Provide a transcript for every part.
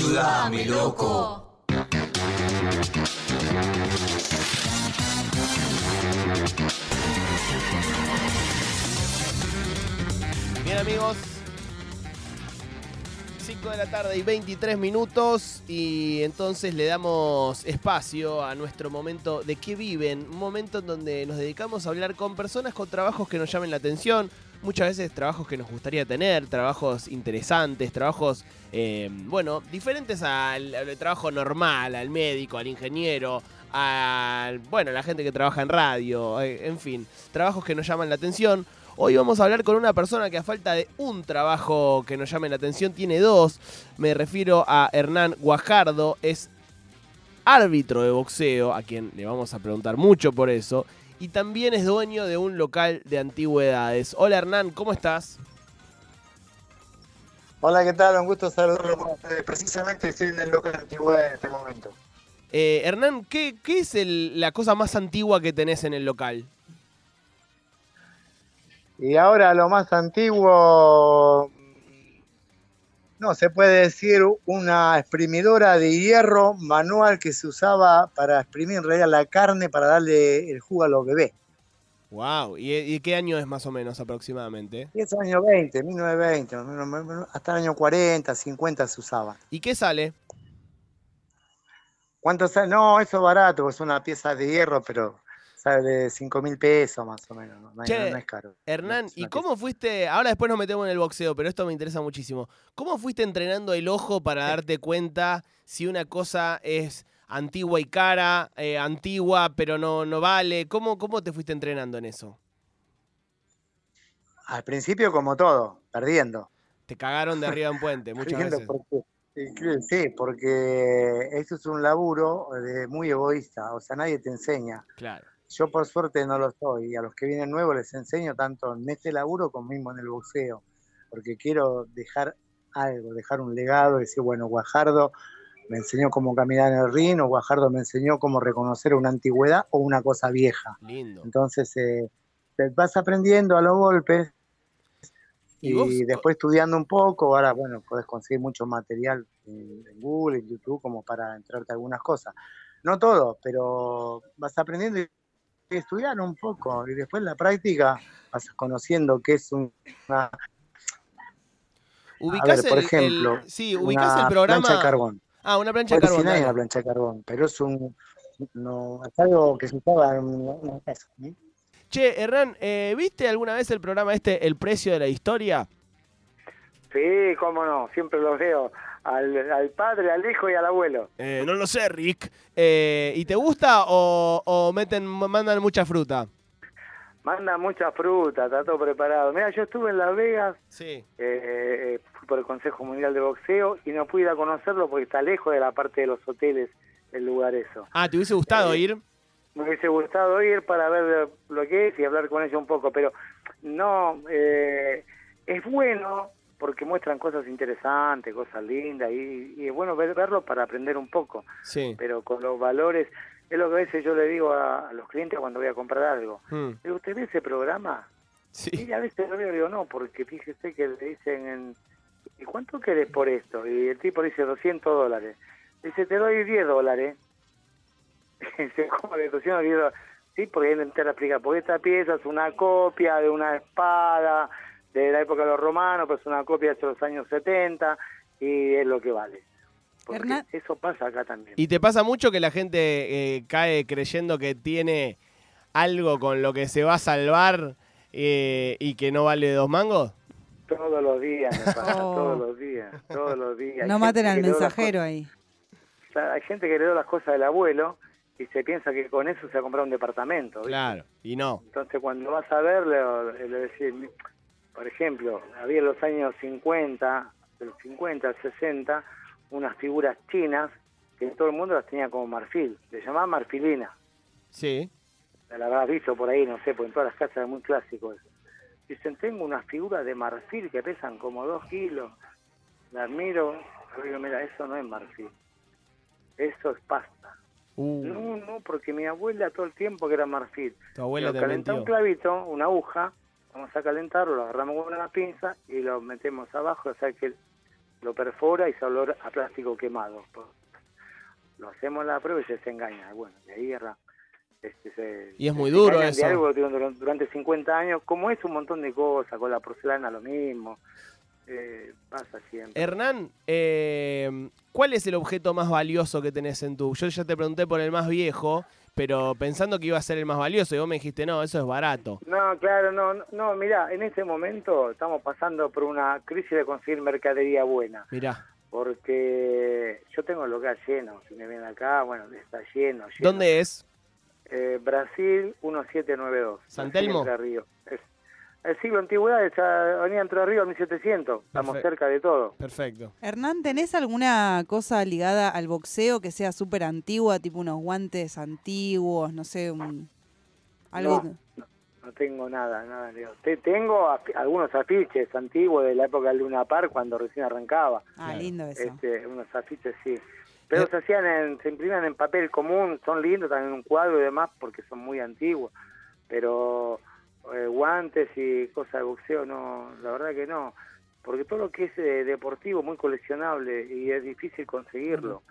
Ayúdame, loco. Bien amigos, 5 de la tarde y 23 minutos y entonces le damos espacio a nuestro momento de qué viven, un momento en donde nos dedicamos a hablar con personas con trabajos que nos llamen la atención, muchas veces trabajos que nos gustaría tener, trabajos interesantes, trabajos, eh, bueno, diferentes al, al trabajo normal, al médico, al ingeniero, al, bueno, la gente que trabaja en radio, eh, en fin, trabajos que nos llaman la atención. Hoy vamos a hablar con una persona que a falta de un trabajo que nos llame la atención tiene dos. Me refiero a Hernán Guajardo, es árbitro de boxeo, a quien le vamos a preguntar mucho por eso, y también es dueño de un local de antigüedades. Hola Hernán, ¿cómo estás? Hola, ¿qué tal? Un gusto saludarlo. Eh, Precisamente estoy en el local de antigüedad en este momento. Eh, Hernán, ¿qué, qué es el- la cosa más antigua que tenés en el local? Y ahora lo más antiguo, no, se puede decir una exprimidora de hierro manual que se usaba para exprimir en realidad la carne para darle el jugo a los bebés. Wow, ¿y, y qué año es más o menos aproximadamente? Es año 20, 1920, más o menos, hasta el año 40, 50 se usaba. ¿Y qué sale? ¿Cuánto sale? No, eso es barato, es una pieza de hierro, pero sale 5 mil pesos más o menos, no, es- Che, no es caro. Hernán, Es ¿y cómo fuiste? Ahora después nos metemos en el boxeo, pero esto me interesa muchísimo. ¿Cómo fuiste entrenando el ojo para darte cuenta si una cosa es antigua y cara, eh, antigua pero no, no vale? ¿Cómo, ¿Cómo te fuiste entrenando en eso? Al principio, como todo, perdiendo. Te cagaron de arriba de un puente muchas veces. porque- sí, porque esto es un laburo de muy egoísta, o sea, nadie te enseña. Claro. Yo por suerte no lo soy, y a los que vienen nuevos les enseño tanto en este laburo como mismo en el boxeo, porque quiero dejar algo, dejar un legado, decir, bueno, Guajardo me enseñó cómo caminar en el ring, o Guajardo me enseñó cómo reconocer una antigüedad o una cosa vieja. Lindo. Entonces, eh, vas aprendiendo a los golpes ¿Y y, después estudiando un poco, ahora, bueno, podés conseguir mucho material en, en Google, en YouTube, como para entrarte a algunas cosas. No todo, pero vas aprendiendo estudiar un poco. Y después en la práctica vas conociendo qué es un- una, ¿Ubicás por el- el- llejemplo, sí, ubicás una el programa. plancha de carbón. Ah, una plancha de carbón. si no hay una plancha de carbón, pero es un no, es algo que se usaba en una casa. ¿sí? Che, Hernán, eh, ¿viste alguna vez el programa este, El Precio de la Historia? Sí, cómo no, siempre los veo. Al, al padre, al hijo y al abuelo. Eh, no lo sé, Rick. Eh, ¿Y te gusta o, o meten, mandan mucha fruta? Manda mucha fruta, está todo preparado. Mira, yo estuve en Las Vegas, Sí. eh, eh, fui por el Consejo Mundial de Boxeo y no pude ir a conocerlo porque está lejos de la parte de los hoteles, el lugar eso. Ah, ¿te hubiese gustado Eh, ir? Me hubiese gustado ir para ver lo que es y hablar con ellos un poco, pero no, eh, es bueno porque muestran cosas interesantes, cosas lindas y, y es bueno ver, verlo para aprender un poco. Sí. pero con los valores, es lo que a veces yo le digo a, a los clientes cuando voy a comprar algo. Mm, ¿usted ve ese programa? Sí. Y a veces lo veo, digo, no, porque fíjese que le dicen, en, ¿y cuánto querés por esto? Y el tipo dice 200 dólares. Dice, te doy 10 dólares. Dice, ¿cómo de 200 10 dólares? Sí, porque él entera explica, porque esta pieza es una copia de una espada de la época de los romanos, pues una copia de los años 70 y es lo que vale. Porque Hernán- eso pasa acá también. ¿Y te pasa mucho que la gente eh, cae creyendo que tiene algo con lo que se va a salvar eh, y que no vale dos mangos? Todos los días, me pasa, Oh. todos los días, todos los días. No maten al mensajero ahí. cosas- o sea, hay gente que heredó las cosas del abuelo y se piensa que con eso se ha comprado un departamento. ¿viste? Claro, y no. Entonces cuando vas a ver, le, le decís, por ejemplo, había en los años 50, del 50 al 60, unas figuras chinas que todo el mundo las tenía como marfil, le llamaban marfilina. Sí. la habrás visto por ahí, no sé, porque en todas las casas es muy clásico eso. Dicen, tengo unas figuras de marfil que pesan como dos kilos. La admiro, yo digo, mira, eso no es marfil. Eso es pasta. Uh, No, no, porque mi abuela todo el tiempo que era marfil. tu abuela te calentá un clavito, una aguja, vamos a calentarlo, lo agarramos con una pinza y lo metemos abajo, o sea que lo perfora y se olor a plástico quemado. Lo hacemos la prueba y se, se engaña. Bueno, de ahí. Este, se, y es muy duro eso. Algo durante 50 años, como es un montón de cosas, con la porcelana lo mismo. Eh, pasa siempre. Hernán, eh, ¿cuál es el objeto más valioso que tenés en tu? Yo ya te pregunté por el más viejo, pero pensando que iba a ser el más valioso y vos me dijiste, no, eso es barato. No, claro, no, no, mirá, en este momento estamos pasando por una crisis de conseguir mercadería buena, Mirá, porque yo tengo el local lleno, si me ven acá, bueno, está lleno, lleno. ¿dónde es? Eh, Brasil 1792. ¿San Telmo? Ríos. Es el siglo antigüedades, Avenida Entre Ríos 1700, estamos Perfecto. cerca de todo. Perfecto. Hernán, ¿tenés alguna cosa ligada al boxeo que sea súper antigua, tipo unos guantes antiguos, no sé, un, algo? No, no tengo nada, nada. Leo. Te- tengo algunos afiches antiguos de la época del Luna Park cuando recién arrancaba. Ah, Claro. lindo eso. Este, unos afiches sí. Pero Eh. se hacían en, se imprimían en papel común, son lindos también un cuadro y demás porque son muy antiguos. Pero eh, guantes y cosas de boxeo no, la verdad que no. Porque todo lo que es eh, deportivo muy coleccionable y es difícil conseguirlo.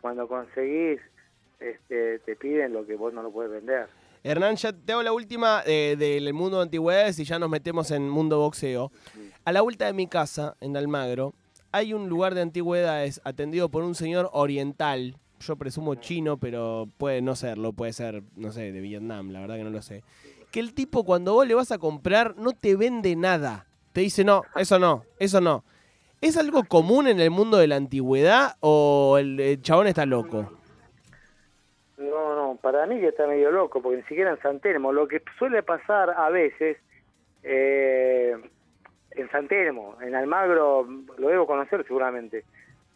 Cuando conseguís, este, te piden lo que vos no lo puedes vender. Hernán, ya te hago la última eh, del mundo de antigüedades y ya nos metemos en mundo boxeo. A la vuelta de mi casa, en Almagro, hay un lugar de antigüedades atendido por un señor oriental. Yo presumo chino, pero puede no serlo, puede ser, no sé, de Vietnam, la verdad que no lo sé. Que el tipo cuando vos le vas a comprar no te vende nada. Te dice, no, eso no, eso no. ¿Es algo común en el mundo de la antigüedad o el, chabón está loco? No, no, para mí que está medio loco, porque ni siquiera en San Telmo. Lo que suele pasar a veces, eh, en San Telmo, en Almagro, lo debo conocer seguramente.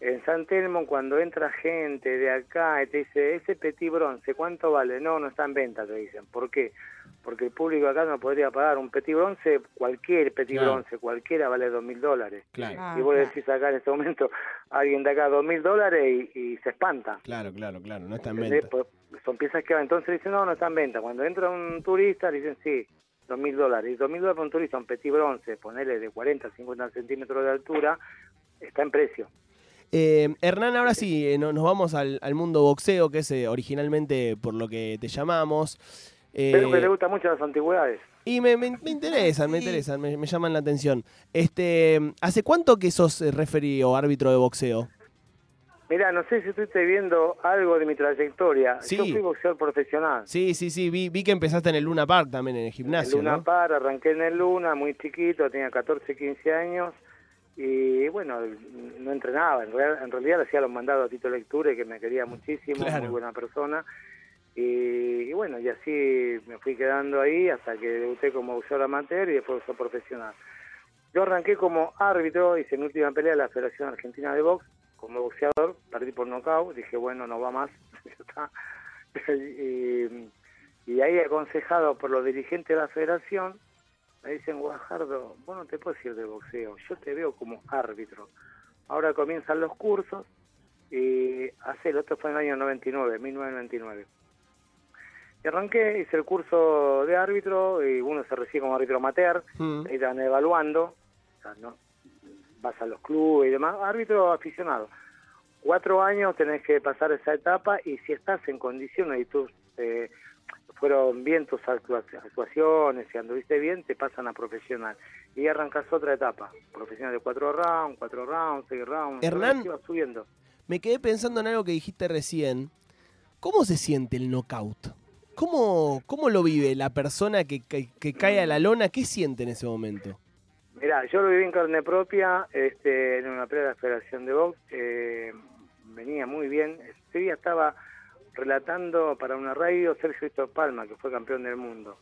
En San Telmo, cuando entra gente de acá y te dice, ese petit bronce, ¿cuánto vale? No, no está en venta, te dicen. ¿Por qué? Porque el público acá no podría pagar un petit bronce, cualquier petit Claro. bronce, cualquiera vale dos mil dólares. Claro, Ah, y vos claro. decís acá en este momento a alguien de acá dos mil dólares y, y se espanta. claro, claro, claro, no está en venta. Pues, son piezas que entonces dicen no, no está en venta. Cuando entra un turista dicen sí, dos mil dólares. Y dos mil dólares para un turista, un petit bronce, ponerle de 40 a 50 centímetros de altura, está en precio. Eh, Hernán, ahora sí, eh, no- nos vamos al, al mundo boxeo, que es eh, originalmente por lo que te llamamos. Eh, que le gustan mucho las antigüedades. y me, me- me interesan, me interesan, me, me llaman la atención. Este, ¿Hace cuánto que sos eh, referee o árbitro de boxeo? Mira, no sé si estuviste viendo algo de mi trayectoria. Sí. Yo fui boxeador profesional. Sí, sí, sí, vi, vi que empezaste en el Luna Park también, en el En gimnasio, Luna ¿no? Par, arranqué en el Luna, muy chiquito, tenía 14, 15 años. Y bueno, no entrenaba. En, real- en realidad le hacía los mandados a Tito Lecture, que me quería muchísimo, Claro. muy buena persona. Y, bueno, y así me fui quedando ahí hasta que debuté como boxeador amateur y después boxeador profesional. Yo arranqué como árbitro, hice mi última pelea en la Federación Argentina de Box, como boxeador, perdí por nocaut, dije, bueno, no va más, ya y, y ahí aconsejado por los dirigentes de la federación, me dicen, Guajardo, vos no te puedes ir de boxeo, yo te veo como árbitro. Ahora comienzan los cursos y hace, el otro fue en el año 99, 1999. Y arranqué, hice el curso de árbitro y uno se recibe como árbitro amateur, Mm. ahí te van evaluando, o sea, ¿no? vas a los clubes y demás, árbitro aficionado. Cuatro años tenés que pasar esa etapa y si estás en condiciones y tus eh, fueron bien tus actua- actuaciones y anduviste bien, te pasan a profesional. Y arrancas otra etapa, profesional de cuatro rounds, cuatro rounds, seis rounds, Hernán. así vas subiendo. Me quedé pensando en algo que dijiste recién. ¿Cómo se siente el knockout? ¿Cómo, cómo lo vive la persona que, que- que cae a la lona? ¿Qué siente en ese momento? Mira, yo lo viví en carne propia, este, en una pelea de la Federación de Box, eh, venía muy bien. Ese día estaba relatando para una radio Sergio Víctor Palma, que fue campeón del mundo.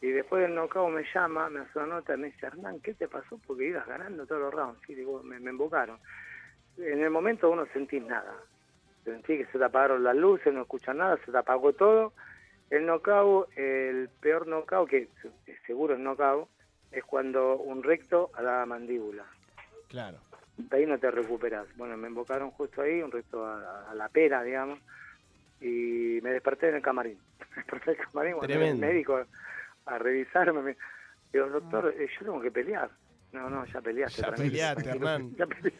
Y después del knockout me llama, me hace una nota y me dice, Hernán, ¿qué te pasó? Porque ibas ganando todos los rounds. Sí, digo, me, me embocaron. En el momento vos no sentís nada. Sentí que se te apagaron las luces, no escuchas nada, se te apagó todo. El knockout, el peor knockout, que se- seguro es knockout, es cuando un recto a la mandíbula. Claro. De ahí no te recuperas. Bueno, me invocaron justo ahí, un recto a, a la pera, digamos, y me desperté en el camarín. Me desperté en el camarín cuando el médico a revisarme. Me digo, doctor, eh, yo tengo que pelear. No, no, ya peleaste. Ya tranquilo, peleaste. Hernán. Ya peleaste.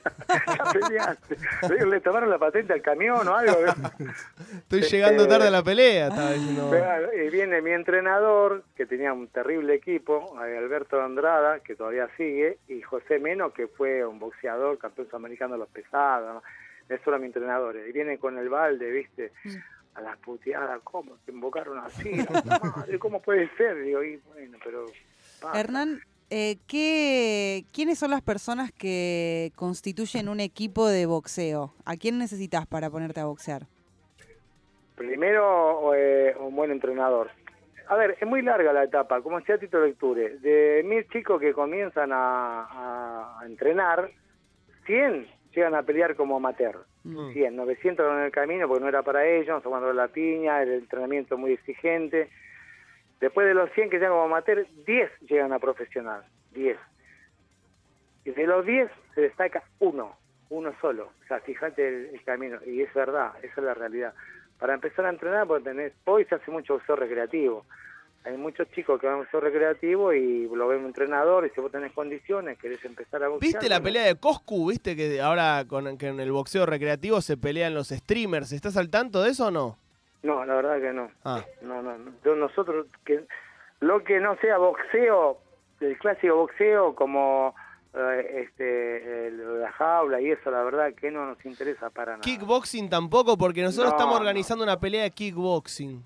ya peleaste. Le- Le tomaron la patente al camión o algo. Estoy Este- llegando tarde a la pelea, estaba diciendo. Pero, Y viene mi entrenador, que tenía un terrible equipo, eh, Alberto Andrada, que todavía sigue, y José Meno, que fue un boxeador, campeón sudamericano de los pesados. ¿no? Esos eran mis entrenadores. Y viene con el balde, ¿viste? A las puteadas, ¿cómo? Te invocaron así, madre, ¿cómo puede ser? Digo, y bueno, pero... pasa. Hernán, eh, ¿qué, ¿quiénes son las personas que constituyen un equipo de boxeo? ¿A quién necesitas para ponerte a boxear? Primero, eh, un buen entrenador. A ver, es muy larga la etapa, como decía Tito Lecture. De mil chicos que comienzan a, entrenar, 100 llegan a pelear como amateur. Mm. 100, 900 en el camino porque no era para ellos, tomando la piña, el entrenamiento muy exigente. Después de los 100 que llegan como amateur, 10 llegan a profesional. 10. Y de los 10 se destaca uno, uno solo. O sea, fíjate el, el camino. Y es verdad, esa es la realidad. Para empezar a entrenar, porque tenés, hoy se hace mucho boxeo recreativo. Hay muchos chicos que van a boxeo recreativo y lo ven un entrenador y si vos tenés condiciones, querés empezar a boxear. ¿Viste la pelea de Coscu? ¿Viste que ahora con, que en el boxeo recreativo se pelean los streamers? ¿Estás al tanto de eso o no? No, la verdad que no. Ah, No, no, nosotros, que lo que no sea boxeo, el clásico boxeo como eh, este el- la jaula y eso, la verdad que no nos interesa para nada. kickboxing tampoco, porque nosotros No, estamos no. organizando una pelea de kickboxing.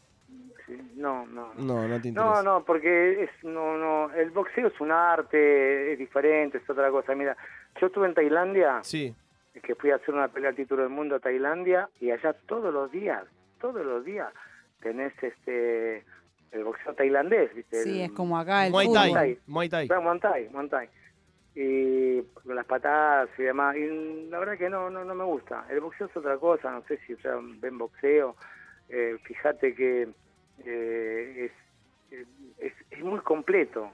Sí, No, no. no. No, te interesa. No, no, porque es, no, no, el boxeo es un arte, es diferente, es otra cosa. Mira, yo estuve en Tailandia, Sí. que fui a hacer una pelea al título del mundo a Tailandia, y allá todos los días, todos los días, tenés este el boxeo tailandés, ¿viste? Sí, El- es como acá el Muay. Thai. Thai. Muay Thai. Montai, Montai. Y con las patadas y demás. Y la verdad que no, no, no me gusta. El boxeo es otra cosa. No sé si ustedes ven boxeo. Eh, fíjate que eh, es, es, es muy completo.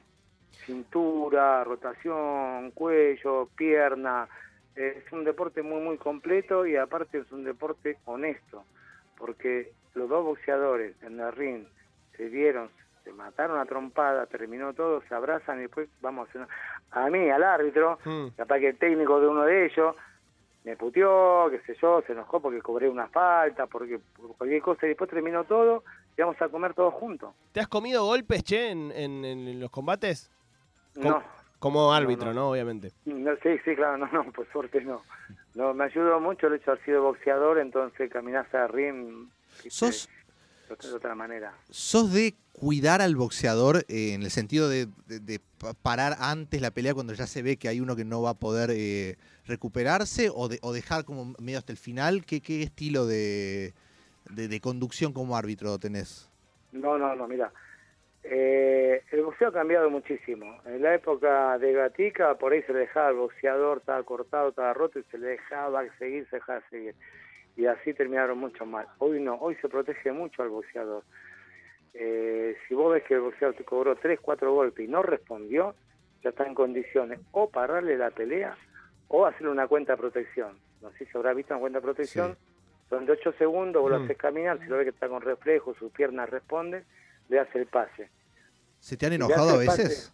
Cintura, rotación, cuello, pierna. Eh, es un deporte muy, muy completo y aparte es un deporte honesto. Porque los dos boxeadores en el ring se dieron, se mataron a trompada, terminó todo, se abrazan y después vamos a A mí, al árbitro, Mm. capaz que el técnico de uno de ellos me puteó, qué sé yo, se enojó porque cobré una falta, porque por cualquier cosa, y después terminó todo y vamos a comer todos juntos. ¿Te has comido golpes, che, en, en- en los combates? No, Como árbitro, no. ¿no? Obviamente. no, sí, sí, claro, no, no, por suerte no. No, me ayudó mucho el hecho de haber sido boxeador, entonces caminás a ring viste, ¿Sos, de otra manera. sos de cuidar al boxeador eh, en el sentido de, de- de pa- parar antes la pelea cuando ya se ve que hay uno que no va a poder eh, recuperarse o, de- o dejar como medio hasta el final? ¿Qué, qué estilo de conducción como árbitro tenés? No, no, no, mira. Eh, el boxeo ha cambiado muchísimo. En la época de Gatica, por ahí se le dejaba al boxeador, estaba cortado, estaba roto y se le dejaba seguir, se dejaba seguir. Y así terminaron mucho mal. Hoy no, hoy se protege mucho al boxeador. Eh, si vos ves que el boxeador te cobró 3, 4 golpes y no respondió, ya está en condiciones o pararle la pelea o hacerle una cuenta de protección. No sé si habrá visto una cuenta de protección. Son de 8 segundos, vos lo Mm. haces caminar, si lo ves que está con reflejo, sus piernas responden, le hace el pase. ¿Se te han enojado a veces?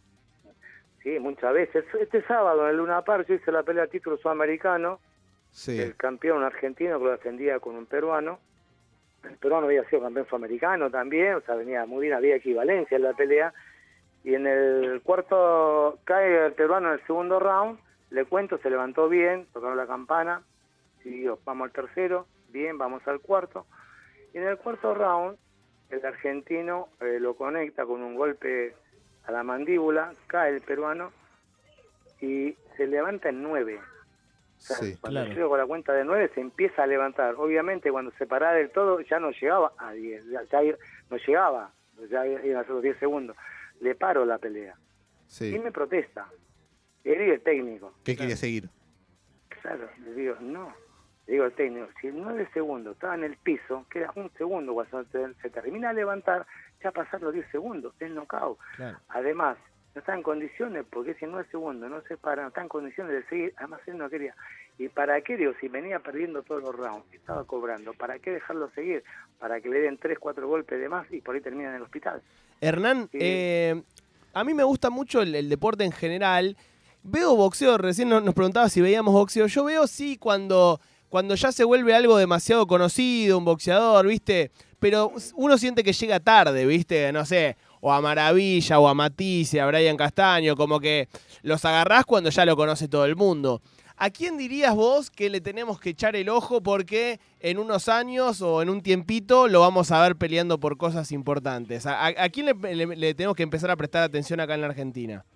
Sí, muchas veces. Este sábado en el Luna Park yo hice la pelea al título sudamericano, Sí. el campeón argentino que lo defendía con un peruano. El peruano había sido campeón sudamericano también, o sea, venía muy bien, había equivalencia en la pelea. Y en el cuarto cae el peruano en el segundo round, le cuento, se levantó bien, tocaron la campana, siguió, vamos al tercero, bien, vamos al cuarto. Y en el cuarto round, el argentino eh, lo conecta con un golpe a la mandíbula, cae el peruano y se levanta en nueve. O sea, Sí. cuando Claro. llego con la cuenta de 9 se empieza a levantar. Obviamente cuando se para del todo ya no llegaba a 10, ya, ya no llegaba, ya iban a ser los 10 segundos. Le paro la pelea sí. y me protesta. Él y el técnico. ¿Qué quería seguir? Claro, le digo, no. Digo al técnico, si en 9 segundos estaba en el piso, queda un segundo cuando se, termina de levantar, ya pasaron los 10 segundos, es knockout. Claro. Además, no está en condiciones, porque si en nueve segundos no se para, no está en condiciones de seguir, además él no quería. ¿Y para qué, digo, si venía perdiendo todos los rounds, estaba cobrando, ¿para qué dejarlo seguir? Para que le den tres, cuatro golpes de más y por ahí termina en el hospital. Hernán, Sí. eh, a mí me gusta mucho el, el deporte en general Veo boxeo, recién nos preguntaba si veíamos boxeo. Yo veo sí cuando, cuando ya se vuelve algo demasiado conocido, un boxeador, ¿viste? Pero uno siente que llega tarde, ¿viste? No sé, o a Maravilla, o a Matisse, a Brian Castaño, como que los agarrás cuando ya lo conoce todo el mundo. ¿A quién dirías vos que le tenemos que echar el ojo porque en unos años o en un tiempito lo vamos a ver peleando por cosas importantes? ¿A, quién le- le tenemos que empezar a prestar atención acá en la Argentina?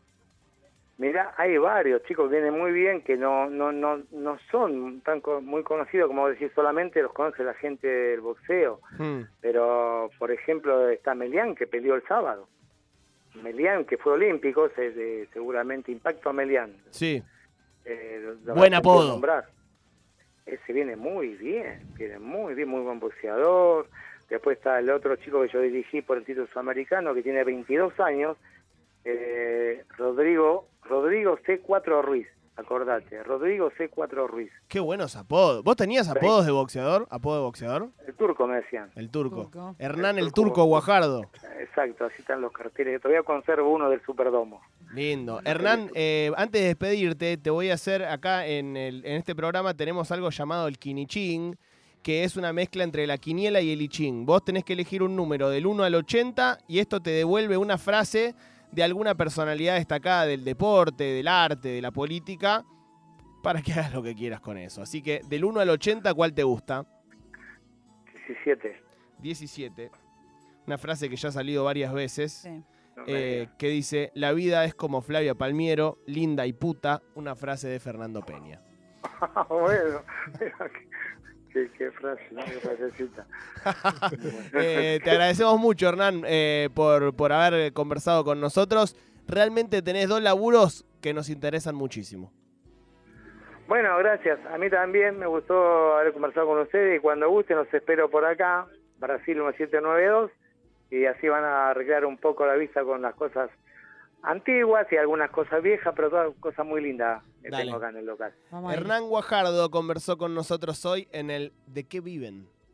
Mirá, hay varios chicos que vienen muy bien, que no no no no son tan co- muy conocidos, como decir, solamente los conoce la gente del boxeo. Hmm, Pero, por ejemplo, está Melián, que peleó el sábado. Melián, que fue olímpico, se- de- seguramente Impacto a Melián. Sí. Eh, Buen apodo. nombrar. Ese viene muy bien, viene muy bien, muy buen boxeador. Después está el otro chico que yo dirigí por el título sudamericano, que tiene 22 años, eh, Rodrigo Rodrigo C4 Ruiz, acordate, Rodrigo C4 Ruiz. Qué buenos apodos. ¿Vos tenías apodos de boxeador? ¿Apodo de boxeador? El turco me decían. El turco. Turco. Hernán El el turco. turco Guajardo. Exacto, así están los carteles. Todavía conservo uno del Superdomo. Lindo. Hernán, eh, antes de despedirte, te voy a hacer acá en, el, en este programa tenemos algo llamado el Kiniching, que es una mezcla entre la quiniela y el I Ching. Vos tenés que elegir un número del 1 al 80 y esto te devuelve una frase de alguna personalidad destacada del deporte, del arte, de la política, para que hagas lo que quieras con eso. Así que del 1 al 80, ¿cuál te gusta? 17. 17. Una frase que ya ha salido varias veces. Sí. Eh, que dice, la vida es como Flavia Palmiero, linda y puta, una frase de Fernando Peña. bueno, mira, qué, frase, ¿no? qué frasecita. Eh, te agradecemos mucho, Hernán, eh, por, por haber conversado con nosotros. Realmente tenés dos laburos que nos interesan muchísimo. Bueno, gracias. A mí también me gustó haber conversado con ustedes y cuando guste los espero por acá, Brasil 1792, y así van a arreglar un poco la vista con las cosas antiguas y algunas cosas viejas, pero todas cosas muy lindas que Dale. tengo acá en el local. Vamos. Hernán Guajardo conversó con nosotros hoy en el ¿De qué viven?